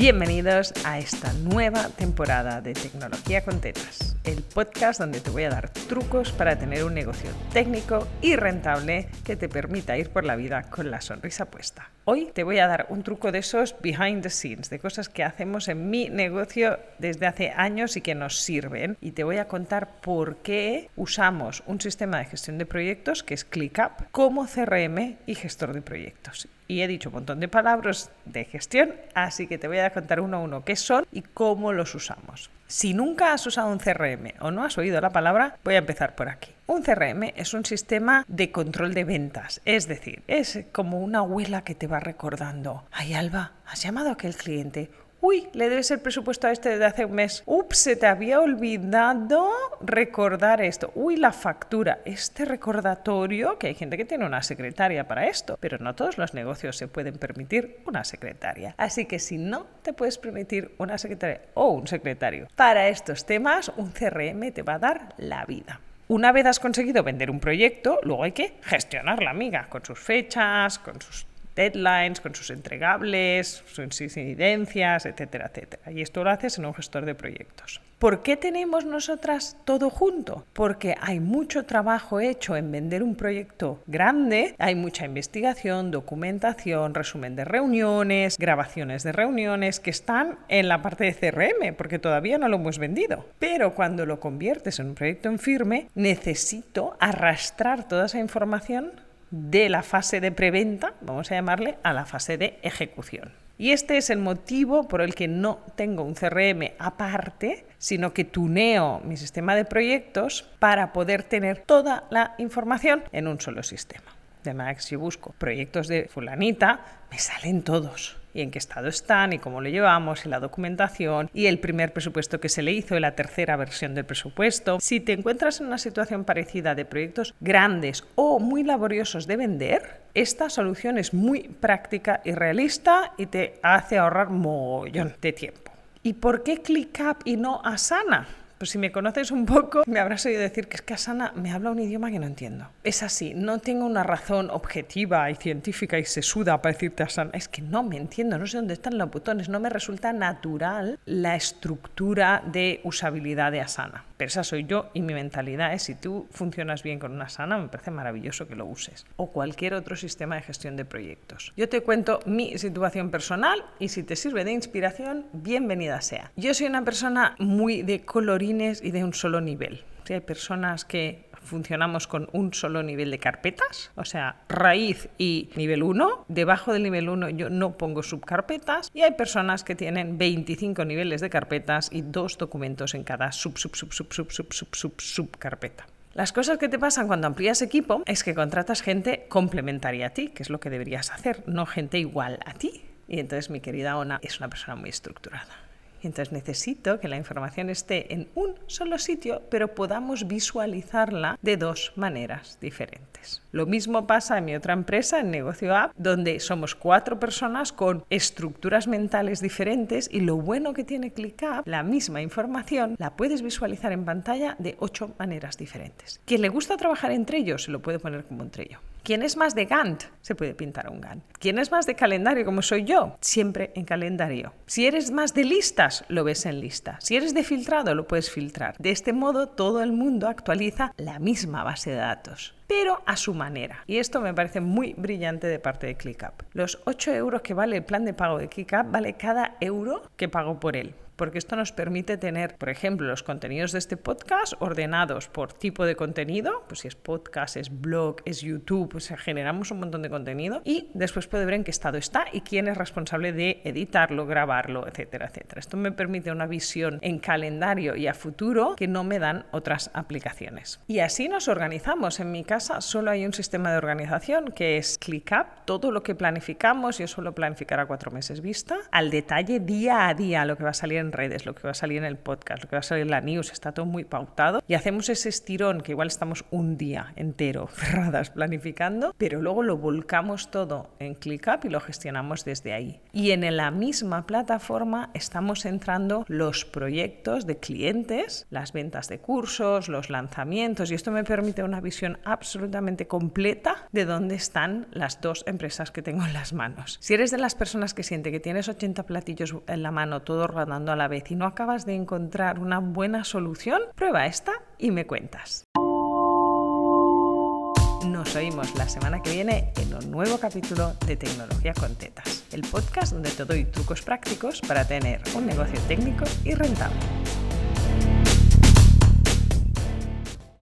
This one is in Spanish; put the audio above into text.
Bienvenidos a esta nueva temporada de Tecnología con Tetas, el podcast donde te voy a dar trucos para tener un negocio técnico y rentable que te permita ir por la vida con la sonrisa puesta. Hoy te voy a dar un truco de esos behind the scenes, de cosas que hacemos en mi negocio desde hace años y que nos sirven. Y te voy a contar por qué usamos un sistema de gestión de proyectos que es ClickUp como CRM y gestor de proyectos y he dicho un montón de palabras de gestión, así que te voy a contar uno a uno qué son y cómo los usamos. Si nunca has usado un CRM o no has oído la palabra, voy a empezar por aquí. Un CRM es un sistema de control de ventas, es decir, es como una abuela que te va recordando, ay Alba, has llamado a aquel cliente, Uy, le debes el presupuesto a este de hace un mes. Ups, se te había olvidado recordar esto. Uy, la factura. Este recordatorio, que hay gente que tiene una secretaria para esto, pero no todos los negocios se pueden permitir una secretaria. Así que si no te puedes permitir una secretaria o un secretario para estos temas, un CRM te va a dar la vida. Una vez has conseguido vender un proyecto, luego hay que gestionar la amiga con sus fechas, con sus deadlines, con sus entregables, sus incidencias, etcétera, etcétera. Y esto lo haces en un gestor de proyectos. ¿Por qué tenemos nosotras todo junto? Porque hay mucho trabajo hecho en vender un proyecto grande, hay mucha investigación, documentación, resumen de reuniones, grabaciones de reuniones que están en la parte de CRM, porque todavía no lo hemos vendido. Pero cuando lo conviertes en un proyecto en firme, necesito arrastrar toda esa información de la fase de preventa, vamos a llamarle, a la fase de ejecución. Y este es el motivo por el que no tengo un CRM aparte, sino que tuneo mi sistema de proyectos para poder tener toda la información en un solo sistema. De manera que si busco proyectos de fulanita, me salen todos y en qué estado están y cómo lo llevamos y la documentación y el primer presupuesto que se le hizo y la tercera versión del presupuesto. Si te encuentras en una situación parecida de proyectos grandes o muy laboriosos de vender, esta solución es muy práctica y realista y te hace ahorrar mogollón de tiempo. ¿Y por qué ClickUp y no Asana? Pues si me conoces un poco, me habrás oído decir que es que Asana me habla un idioma que no entiendo. Es así, no tengo una razón objetiva y científica y sesuda para decirte Asana. Es que no me entiendo, no sé dónde están los botones, no me resulta natural la estructura de usabilidad de Asana. Pero esa soy yo y mi mentalidad es si tú funcionas bien con una Asana, me parece maravilloso que lo uses. O cualquier otro sistema de gestión de proyectos. Yo te cuento mi situación personal y si te sirve de inspiración, bienvenida sea. Yo soy una persona muy de y de un solo nivel. hay personas que funcionamos con un solo nivel de carpetas, o sea, raíz y nivel 1. Debajo del nivel 1 yo no pongo subcarpetas y hay personas que tienen 25 niveles de carpetas y dos documentos en cada sub, sub, sub, sub, sub, sub, sub, sub, subcarpeta. Las cosas que te pasan cuando amplías equipo es que contratas gente complementaria a ti, que es lo que deberías hacer, no gente igual a ti. Y entonces mi querida Ona es una persona muy estructurada. Entonces necesito que la información esté en un solo sitio, pero podamos visualizarla de dos maneras diferentes. Lo mismo pasa en mi otra empresa, en Negocio App, donde somos cuatro personas con estructuras mentales diferentes y lo bueno que tiene ClickUp, la misma información, la puedes visualizar en pantalla de ocho maneras diferentes. Quien le gusta trabajar entre ellos, se lo puede poner como entre ellos. ¿Quién es más de Gantt? Se puede pintar un Gantt. ¿Quién es más de calendario como soy yo? Siempre en calendario. Si eres más de listas, lo ves en lista. Si eres de filtrado, lo puedes filtrar. De este modo, todo el mundo actualiza la misma base de datos pero a su manera. Y esto me parece muy brillante de parte de ClickUp. Los 8 euros que vale el plan de pago de ClickUp vale cada euro que pago por él porque esto nos permite tener, por ejemplo, los contenidos de este podcast ordenados por tipo de contenido, pues si es podcast, es blog, es YouTube, pues generamos un montón de contenido y después puede ver en qué estado está y quién es responsable de editarlo, grabarlo, etcétera, etcétera. Esto me permite una visión en calendario y a futuro que no me dan otras aplicaciones. Y así nos organizamos. En mi solo hay un sistema de organización que es ClickUp. Todo lo que planificamos, yo suelo planificar a cuatro meses vista, al detalle día a día lo que va a salir en redes, lo que va a salir en el podcast, lo que va a salir en la news, está todo muy pautado y hacemos ese estirón que igual estamos un día entero cerradas planificando, pero luego lo volcamos todo en ClickUp y lo gestionamos desde ahí. Y en la misma plataforma estamos entrando los proyectos de clientes, las ventas de cursos, los lanzamientos y esto me permite una visión absolutamente completa de dónde están las dos empresas que tengo en las manos. Si eres de las personas que siente que tienes 80 platillos en la mano, todo rodando a la vez y no acabas de encontrar una buena solución, prueba esta y me cuentas. Nos oímos la semana que viene en un nuevo capítulo de Tecnología con Tetas, el podcast donde te doy trucos prácticos para tener un negocio técnico y rentable.